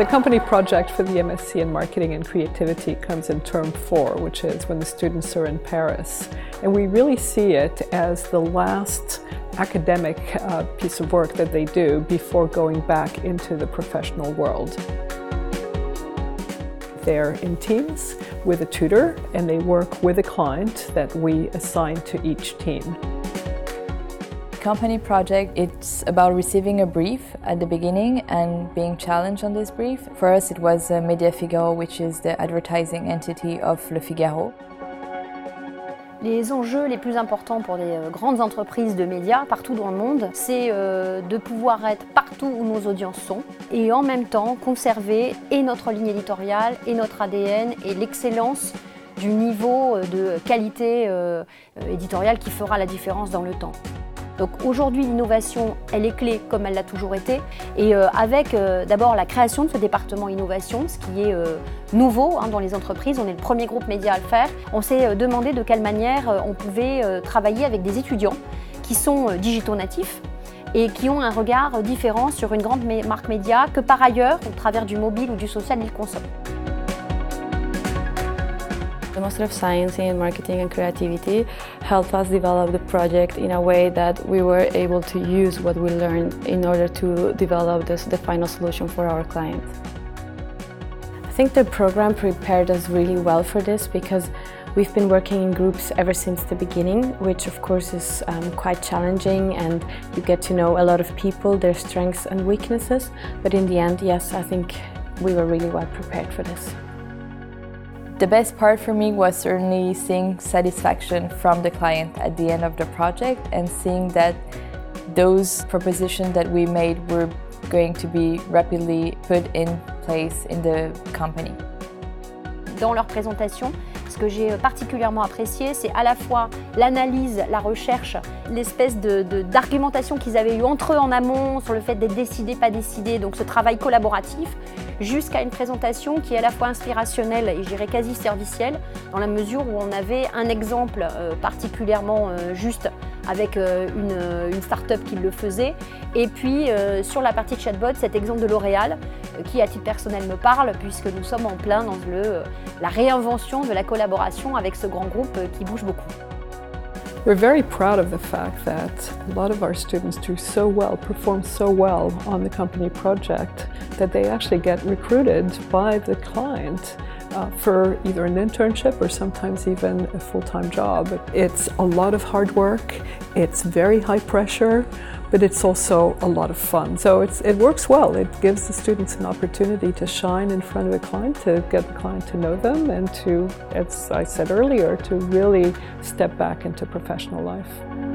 The company project for the MSc in Marketing and Creativity comes in term four, which is when the students are in Paris. And we really see it as the last academic uh, piece of work that they do before going back into the professional world. They're in teams with a tutor and they work with a client that we assign to each team. Company project, it's about receiving a brief at the beginning and being challenged on this brief. For us, it was uh, Media Figaro, which is the advertising entity of Le Figaro. Les enjeux les plus importants pour les grandes entreprises de médias partout dans le monde, c'est de pouvoir être partout où nos audiences sont et en même temps conserver et notre ligne éditoriale et notre ADN et l'excellence du niveau de qualité éditoriale qui fera la différence dans le temps. Donc aujourd'hui, l'innovation, elle est clé comme elle l'a toujours été. Et avec d'abord la création de ce département innovation, ce qui est nouveau hein, dans les entreprises, on est le premier groupe média à le faire, on s'est demandé de quelle manière on pouvait travailler avec des étudiants qui sont digitaux natifs et qui ont un regard différent sur une grande marque média que par ailleurs, au travers du mobile ou du social, ils consomment. The Master of Science in Marketing and Creativity helped us develop the project in a way that we were able to use what we learned in order to develop this, the final solution for our clients. I think the program prepared us really well for this because we've been working in groups ever since the beginning, which of course is um, quite challenging and you get to know a lot of people, their strengths and weaknesses. But in the end, yes, I think we were really well prepared for this. The best part for me was certainly seeing satisfaction from the client at the end of the project and seeing that those propositions that we made were going to be rapidly put in place in the company. Dans leur présentation, ce que j'ai particulièrement apprécié, c'est à la fois l'analyse, la recherche, l'espèce d'argumentation de, qu'ils avaient eu entre eux en amont sur le fait d'être décidé, pas décidé, donc ce travail collaboratif, jusqu'à une présentation qui est à la fois inspirationnelle et j'irais quasi servicielle, dans la mesure où on avait un exemple euh, particulièrement euh, juste avec euh, une, une start-up qui le faisait, et puis euh, sur la partie chatbot, cet exemple de L'Oréal, euh, qui à titre personnel me parle, puisque nous sommes en plein dans le, la réinvention de la collaboration avec ce grand groupe qui bouge beaucoup. We're very proud of the fact that a lot of our students do so well, perform so well on the company project that they actually get recruited by the client uh, for either an internship or sometimes even a full-time job. It's a lot of hard work, it's very high pressure, but it's also a lot of fun. So it works well. It gives the students an opportunity to shine in front of a client, to get the client to know them, and to, as I said earlier, to really step back into professional life.